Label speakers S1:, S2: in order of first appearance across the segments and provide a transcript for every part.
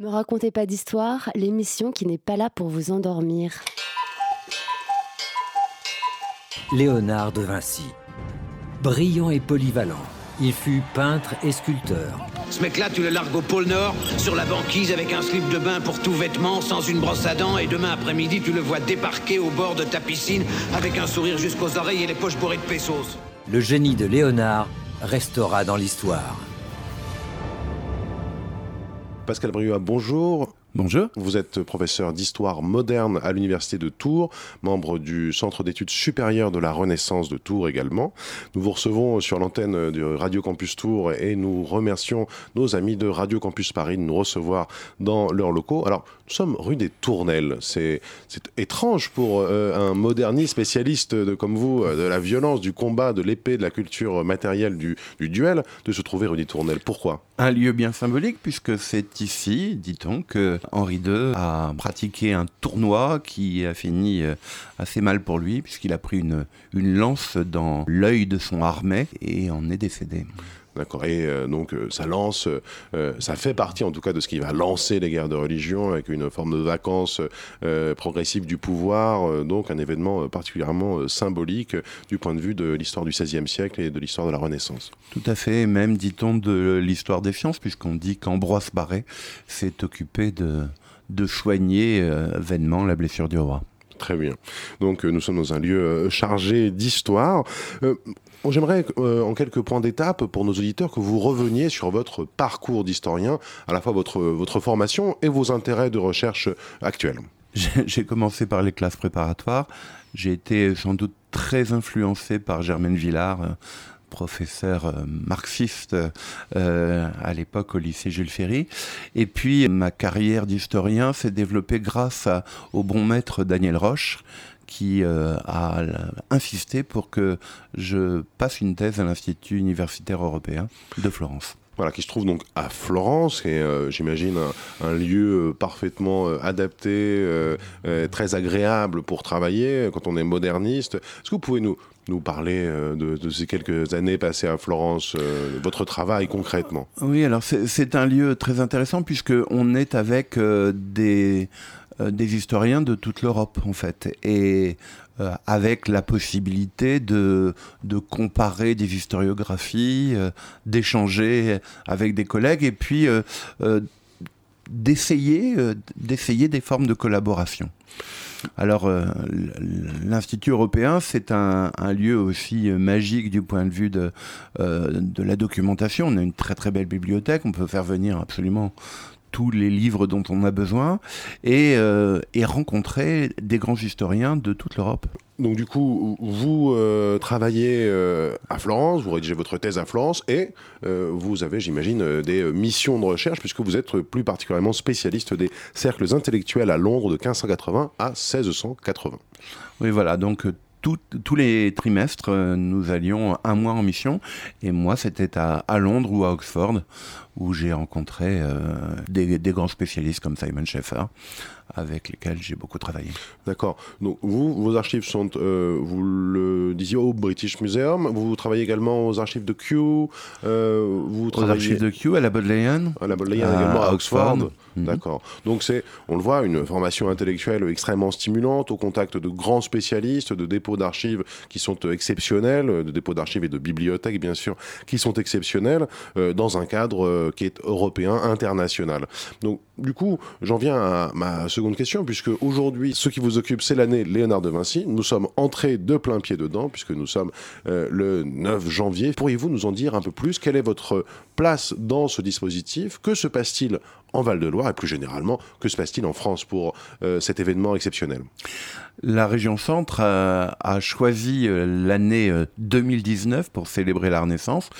S1: Me racontez pas d'histoire, l'émission qui n'est pas là pour vous endormir.
S2: Léonard de Vinci. Brillant et polyvalent, il fut peintre et sculpteur.
S3: Ce mec-là, tu le largues au pôle Nord, sur la banquise avec un slip de bain pour tout vêtement, sans une brosse à dents, et demain après-midi, tu le vois débarquer au bord de ta piscine avec un sourire jusqu'aux oreilles et les poches bourrées de pesos.
S2: Le génie de Léonard restera dans l'histoire.
S4: Pascal Briouat, bonjour.
S5: Bonjour.
S4: Vous êtes professeur d'histoire moderne à l'Université de Tours, membre du Centre d'études supérieures de la Renaissance de Tours également. Nous vous recevons sur l'antenne de Radio Campus Tours et nous remercions nos amis de Radio Campus Paris de nous recevoir dans leurs locaux. Alors, nous sommes rue des Tournelles. C'est étrange pour euh, un moderniste spécialiste de, comme vous euh, de la violence, du combat, de l'épée, de la culture matérielle, du, du duel, de se trouver rue des Tournelles. Pourquoi?
S5: Un lieu bien symbolique puisque c'est ici, dit-on, que Henri II a pratiqué un tournoi qui a fini euh, assez mal pour lui, puisqu'il a pris une, une lance dans l'œil de son armée et en est décédé.
S4: D'accord. Et euh, donc euh, ça lance, ça fait partie en tout cas de ce qui va lancer les guerres de religion avec une forme de vacances progressive du pouvoir, donc un événement particulièrement symbolique du point de vue de l'histoire du XVIe siècle et de l'histoire de la Renaissance.
S5: Tout à fait, même dit-on de l'histoire des sciences, puisqu'on dit qu'Ambroise Barré s'est occupé de, de soigner vainement la blessure du roi.
S4: Très bien. Donc nous sommes dans un lieu chargé d'histoire. J'aimerais, euh, en quelques points d'étape, pour nos auditeurs, que vous reveniez sur votre parcours d'historien, à la fois votre, votre formation et vos intérêts de recherche actuels.
S5: J'ai commencé par les classes préparatoires. J'ai été sans doute très influencé par Germaine Villard, euh, professeur euh, marxiste à l'époque au lycée Jules Ferry. Et puis ma carrière d'historien s'est développée grâce au bon maître Daniel Roche, qui euh, a insisté pour que je passe une thèse à l'Institut universitaire européen de Florence.
S4: Voilà, qui se trouve donc à Florence, et euh, j'imagine un, lieu euh, parfaitement adapté, très agréable pour travailler quand on est moderniste. Est-ce que vous pouvez nous, nous parler de, de, ces quelques années passées à Florence, votre travail concrètement?
S5: Oui, alors c'est un lieu très intéressant puisqu'on est avec des des historiens de toute l'Europe, en fait. Et euh, avec la possibilité de, comparer des historiographies, euh, d'échanger avec des collègues et puis d'essayer des formes de collaboration. Alors, l'Institut européen, c'est un, un, lieu aussi magique du point de vue de, de la documentation. On a une très très belle bibliothèque, on peut faire venir absolument tous les livres dont on a besoin et, euh, et rencontrer des grands historiens de toute l'Europe.
S4: Donc du coup, vous euh, travaillez euh, à Florence, vous rédigez votre thèse à Florence et vous avez, j'imagine, des missions de recherche puisque vous êtes plus particulièrement spécialiste des cercles intellectuels à Londres de 1580 à 1680.
S5: Oui, voilà, donc tous les trimestres, nous allions un mois en mission. Et moi, c'était à, à, Londres ou à Oxford, où j'ai rencontré euh, des, des, grands spécialistes comme Simon Schaeffer, avec lesquels j'ai beaucoup travaillé.
S4: D'accord. Donc vous, vos archives sont, euh, vous le disiez, au British Museum. Vous travaillez également aux archives de Kew.
S5: Euh, vous travaillez... Aux archives de Kew à la Bodleian.
S4: À la Bodleian également à Oxford. Mhm. D'accord. Donc c'est, on le voit, une formation intellectuelle extrêmement stimulante, au contact de grands spécialistes, de dépôts d'archives qui sont exceptionnels, de dépôts d'archives et de bibliothèques bien sûr, qui sont exceptionnels, euh, dans un cadre qui est européen, international. Donc du coup, j'en viens à ma seconde question, puisque aujourd'hui, ce qui vous occupe, c'est l'année Léonard de Vinci. Nous sommes entrés de plein pied dedans, puisque nous sommes euh, le 9 janvier. Pourriez-vous nous en dire un peu plus? Quelle est votre place dans ce dispositif? Que se passe-t-il en Val-de-Loire et plus généralement, que se passe-t-il en France pour euh, cet événement exceptionnel?
S5: La région Centre a, a choisi euh, l'année 2019 pour célébrer la Renaissance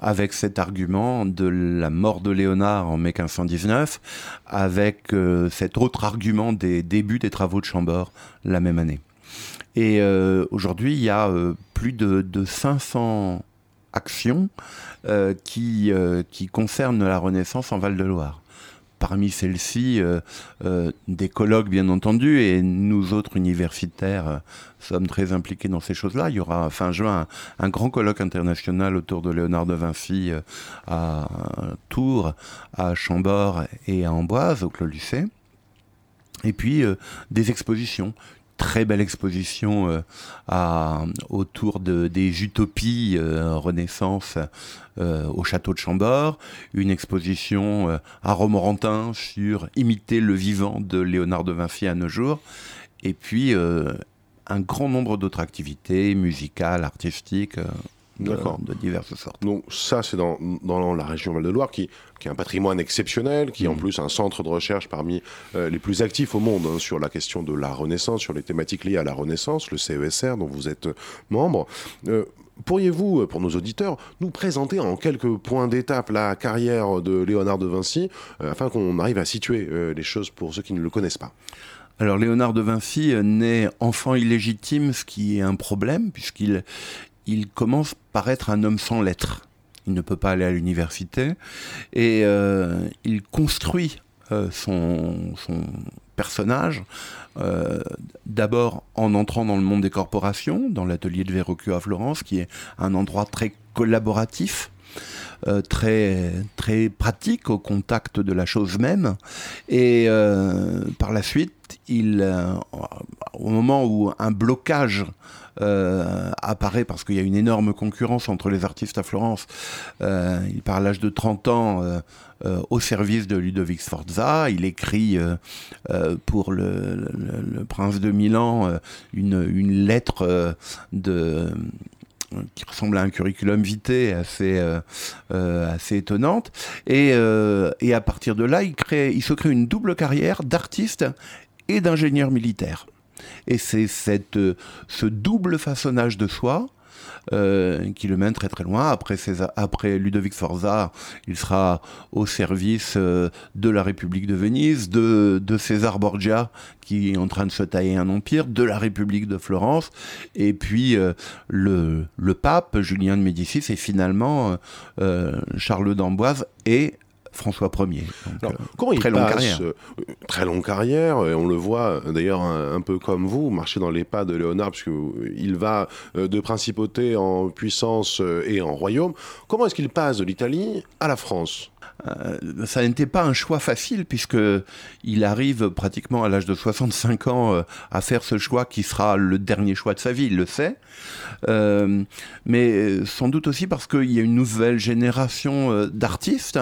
S5: avec cet argument de la mort de Léonard en mai 1519, avec euh, cet autre argument des débuts des travaux de Chambord la même année. Et euh, aujourd'hui, il y a euh, plus de, de, 500 actions qui, qui concernent la Renaissance en Val-de-Loire parmi celles-ci des colloques bien entendu et nous autres universitaires sommes très impliqués dans ces choses-là. Il y aura fin juin un, grand colloque international autour de Léonard de Vinci à Tours, à Chambord et à Amboise au Clos Lucé. Et puis des expositions très belle exposition euh, autour de, des utopies euh, Renaissance euh, au château de Chambord, une exposition à Romorantin sur imiter le vivant de Léonard de Vinci à nos jours, et puis un grand nombre d'autres activités musicales, artistiques de, diverses sortes.
S4: Donc ça, c'est dans, dans, la région Val-de-Loire qui, qui a un patrimoine exceptionnel, qui est en mm. plus un centre de recherche parmi euh, les plus actifs au monde hein, sur la question de la Renaissance, sur les thématiques liées à la Renaissance, le CESR dont vous êtes membre. Euh, pourriez-vous, euh, pour nos auditeurs, nous présenter en quelques points d'étape la carrière de Léonard de Vinci, afin qu'on arrive à situer les choses pour ceux qui ne le connaissent pas?
S5: Alors Léonard de Vinci naît enfant illégitime, ce qui est un problème, puisqu'il il commence par être un homme sans lettres. Il ne peut pas aller à l'université et euh, il construit euh, son, personnage euh, d'abord en entrant dans le monde des corporations, dans l'atelier de Verrocchio à Florence, qui est un endroit très collaboratif. très très pratique au contact de la chose même et par la suite il au moment où un blocage euh, apparaît parce qu'il y a une énorme concurrence entre les artistes à Florence. Euh, il part à l'âge de 30 ans euh, au service de Ludovic Sforza. Il écrit pour le, prince de Milan une, lettre qui ressemble à un curriculum vitae assez, assez étonnante. Et, et, à partir de là, il, crée, il se crée une double carrière d'artiste et d'ingénieur militaire. Et c'est cette, euh, ce double façonnage de soi euh, qui le mène très très loin. Après, après Ludovic Forza, il sera au service euh, de la République de Venise, de, de, César Borgia, qui est en train de se tailler un empire, de la République de Florence, et puis le, le, pape, Julien de Médicis, et finalement Charles d'Amboise et François Ier.
S4: Euh, très longue carrière. Euh, très longue carrière, et on le voit euh, d'ailleurs un, peu comme vous, marcher dans les pas de Léonard, puisqu'il va de principauté en puissance et en royaume. Comment est-ce qu'il passe de l'Italie à la France?
S5: Ça n'était pas un choix facile puisque il arrive pratiquement à l'âge de 65 ans à faire ce choix qui sera le dernier choix de sa vie, il le sait. mais sans doute aussi parce qu'il y a une nouvelle génération d'artistes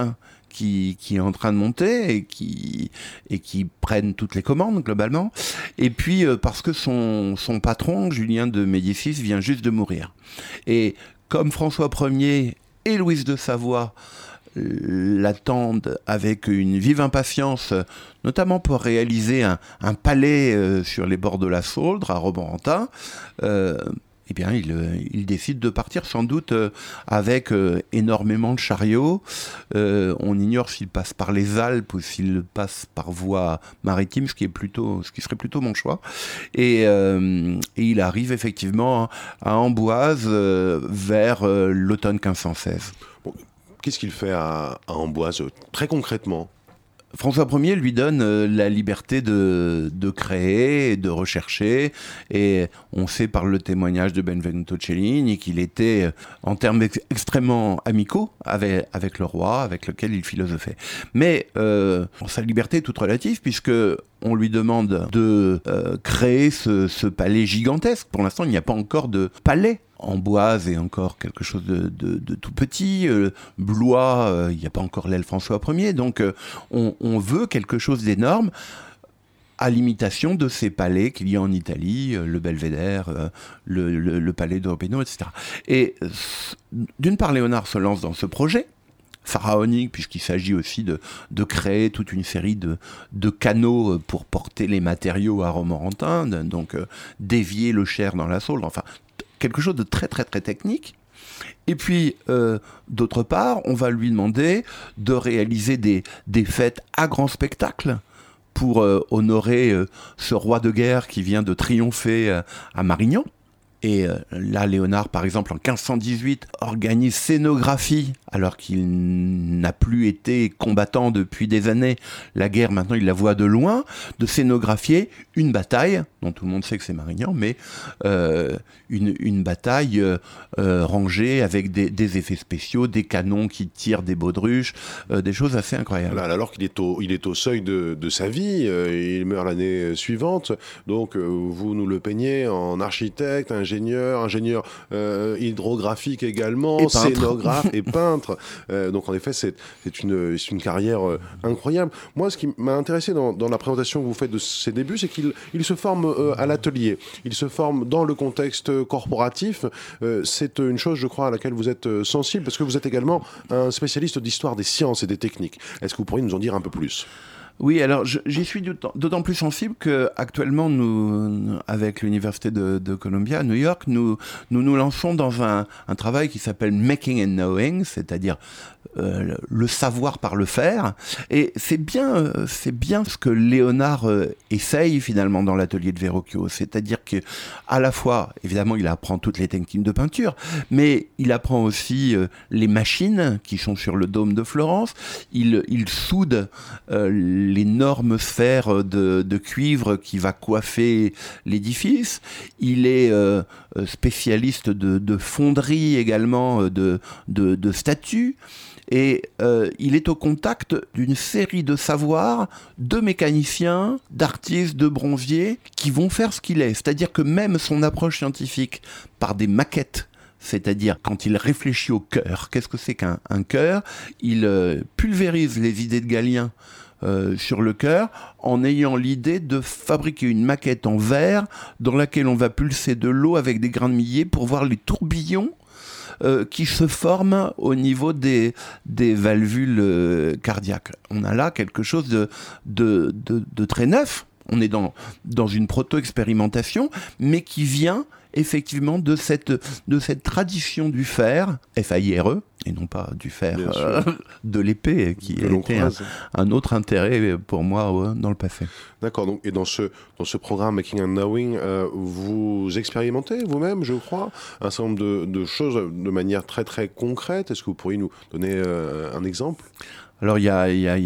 S5: qui, est en train de monter et qui, et qui prennent toutes les commandes globalement. Et puis euh, parce que son, son patron, Julien de Médicis, vient juste de mourir. Et comme François Ier et Louise de Savoie l'attendent avec une vive impatience, notamment pour réaliser un, palais euh, sur les bords de la Sauldre, à Romorantin, euh, eh bien, euh, il, décide de partir sans doute euh, avec euh, énormément de chariots. on ignore s'il passe par les Alpes ou s'il passe par voie maritime, ce qui, est plutôt, ce qui serait plutôt mon choix. Et, il arrive effectivement à Amboise vers l'automne 1516.
S4: Qu'est-ce qu'il fait à Amboise très concrètement?
S5: François Ier lui donne euh, la liberté de, de, créer, de rechercher, et on sait par le témoignage de Benvenuto Cellini qu'il était euh, en termes extrêmement amicaux avec, avec, le roi, avec lequel il philosophait. Mais euh, sa liberté est toute relative, puisque on lui demande de euh, créer ce, palais gigantesque. Pour l'instant, il n'y a pas encore de palais Amboise est encore quelque chose de, tout petit. Euh, Blois, euh, il n'y a pas encore l'aile François Ier. Donc on, veut quelque chose d'énorme à l'imitation de ces palais qu'il y a en Italie, le Belvédère, le, palais d'Européno, etc. Et d'une part, Léonard se lance dans ce projet pharaonique, puisqu'il s'agit aussi de, créer toute une série de, de, canaux pour porter les matériaux à Romorantin, donc dévier le Cher dans la Saule, enfin quelque chose de très très très technique. Et puis, euh, d'autre part, on va lui demander de réaliser des, des fêtes à grand spectacle pour euh, honorer euh, ce roi de guerre qui vient de triompher à Marignan. Et euh, là, Léonard, par exemple, en 1518, organise scénographie, alors qu'il n'a plus été combattant depuis des années. La guerre, maintenant, il la voit de loin, de scénographier une bataille, dont tout le monde sait que c'est Marignan, mais euh, une, bataille euh, rangée avec des, effets spéciaux, des canons qui tirent des baudruches, des choses assez incroyables.
S4: alors qu'il est au, est au seuil de, de sa vie, il meurt l'année suivante, donc vous nous le peignez en architecte, ingénieur, ingénieur euh, hydrographique également, scénographe et peintre. Euh, donc en effet, c'est une, une carrière euh, incroyable. Moi, ce qui m'a intéressé dans, la présentation que vous faites de ses débuts, c'est qu'il il se forme à l'atelier. Il se forme dans le contexte corporatif. c'est une chose, je crois, à laquelle vous êtes sensible, parce que vous êtes également un spécialiste d'histoire des sciences et des techniques. Est-ce que vous pourriez nous en dire un peu plus?
S5: Oui, alors j'y suis d'autant plus sensible que actuellement, nous, avec l'université de, Columbia à New York, nous nous, lançons dans un travail qui s'appelle Making and Knowing, c'est-à-dire euh, le savoir par le faire. Et c'est bien, euh, c'est bien ce que Léonard euh, essaye finalement dans l'atelier de Verrocchio. C'est-à-dire que à la fois, évidemment, il apprend toutes les techniques de peinture, mais il apprend aussi les machines qui sont sur le dôme de Florence. Il, il soude l'énorme sphère de, de, cuivre qui va coiffer l'édifice. Il est spécialiste de, de fonderie également, de, de, de statues et euh, il est au contact d'une série de savoirs, de mécaniciens, d'artistes, de bronziers, qui vont faire ce qu'il est. C'est-à-dire que même son approche scientifique par des maquettes, c'est-à-dire quand il réfléchit au cœur, qu'est-ce que c'est qu'un cœur? Il euh, pulvérise les idées de Galien euh, sur le cœur en ayant l'idée de fabriquer une maquette en verre dans laquelle on va pulser de l'eau avec des grains de millet pour voir les tourbillons euh, qui se forment au niveau des, des valvules euh, cardiaques. On a là quelque chose de, très neuf. On est dans, dans une proto-expérimentation, mais qui vient effectivement de cette, de cette tradition du fer, F-A-I-R-E, et non pas du fer euh, de l'épée, qui a été un, autre intérêt pour moi dans le passé.
S4: D'accord, donc, et dans ce, dans ce programme Making and Knowing, euh, vous expérimentez vous-même, je crois, un certain nombre de, de, choses de manière très très concrète. Est-ce que vous pourriez nous donner euh, un exemple?
S5: Alors il y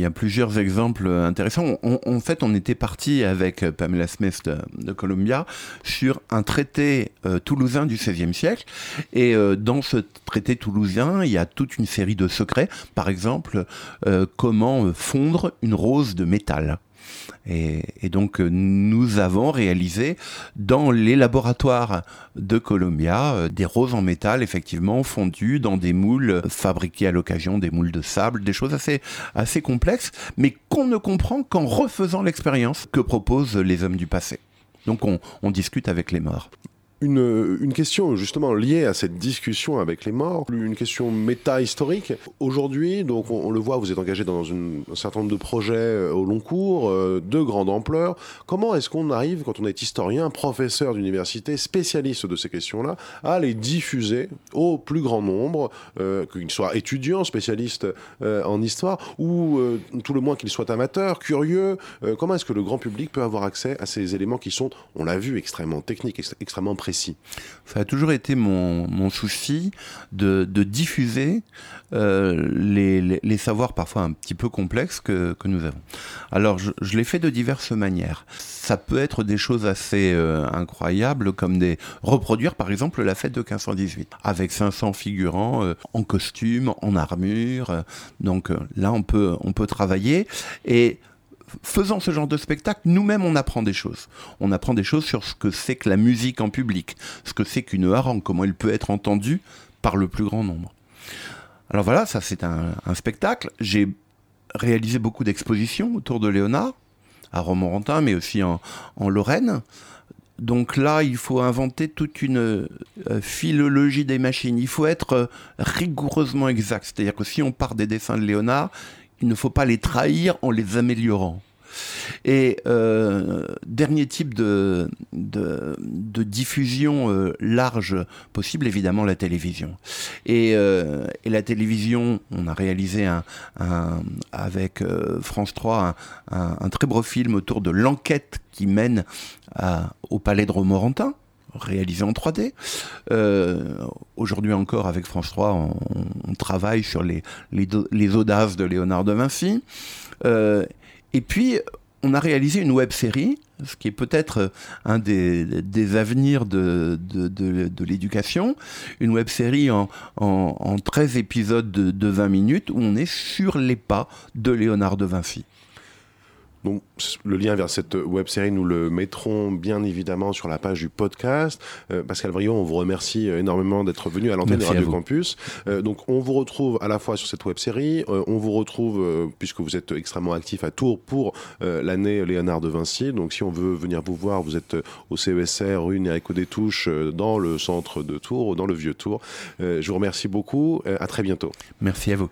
S5: a, plusieurs exemples intéressants. en fait, on était parti avec Pamela Smith de, Columbia sur un traité euh, toulousain du XVIe siècle. Et euh, dans ce traité toulousain, il y a toute une série de secrets. Par exemple, euh, comment fondre une rose de métal. Et, donc euh, nous avons réalisé dans les laboratoires de Columbia euh, des roses en métal effectivement fondues dans des moules fabriqués à l'occasion, des moules de sable, des choses assez, assez complexes, mais qu'on ne comprend qu'en refaisant l'expérience que proposent les hommes du passé. Donc on, on discute avec les morts
S4: une, question justement liée à cette discussion avec les morts, une question méta-historique. Aujourd'hui, donc on, le voit, vous êtes engagé dans un certain nombre de projets euh, au long cours, euh, de grande ampleur. Comment est-ce qu'on arrive, quand on est historien, professeur d'université, spécialiste de ces questions-là, à les diffuser au plus grand nombre, euh, qu'ils soient étudiants, spécialistes en histoire, ou tout le moins qu'ils soient amateurs, curieux Comment est-ce que le grand public peut avoir accès à ces éléments qui sont, on l'a vu, extrêmement techniques, extrêmement précis
S5: ça a toujours été mon, souci de, diffuser euh, les, savoirs parfois un petit peu complexes que, nous avons. Alors je, l'ai fait de diverses manières. Ça peut être des choses assez euh, incroyables comme reproduire par exemple la fête de 1518 avec 500 figurants euh, en costume, en armure. donc là on peut on peut travailler et faisant ce genre de spectacle, nous-mêmes, on apprend des choses. On apprend des choses sur ce que c'est que la musique en public, ce que c'est qu'une harangue, comment elle peut être entendue par le plus grand nombre. Alors voilà, ça c'est un, spectacle. J'ai réalisé beaucoup d'expositions autour de Léonard, à Romorantin, mais aussi en, Lorraine. Donc là, il faut inventer toute une euh, philologie des machines. Il faut être euh, rigoureusement exact. C'est-à-dire que si on part des dessins de Léonard, il ne faut pas les trahir en les améliorant. Et euh, dernier type de, de, diffusion euh, large possible, évidemment la télévision. Et, euh, et, la télévision, on a réalisé un, avec France 3 un, très beau film autour de l'enquête qui mène au palais de Romorantin réalisé en 3D. Aujourd'hui encore, avec France 3, on, travaille sur les, les, audaces de Léonard de Vinci. et puis, on a réalisé une web série, ce qui est peut-être un des, des, avenirs de, de, de, l'éducation, une web série en, en, en 13 épisodes de, de 20 minutes où on est sur les pas de Léonard de Vinci.
S4: Donc le lien vers cette web série, nous le mettrons bien évidemment sur la page du podcast. Euh, Pascal Brion, on vous remercie euh, énormément d'être venu à l'antenne de Radio Campus. Euh, donc on vous retrouve à la fois sur cette web série, on vous retrouve puisque vous êtes extrêmement actif à Tours pour l'année Léonard de Vinci. Donc si on veut venir vous voir, vous êtes au CESR rue Nérico des Touches dans le centre de Tours, dans le vieux Tours. je vous remercie beaucoup. à très bientôt.
S5: Merci à vous.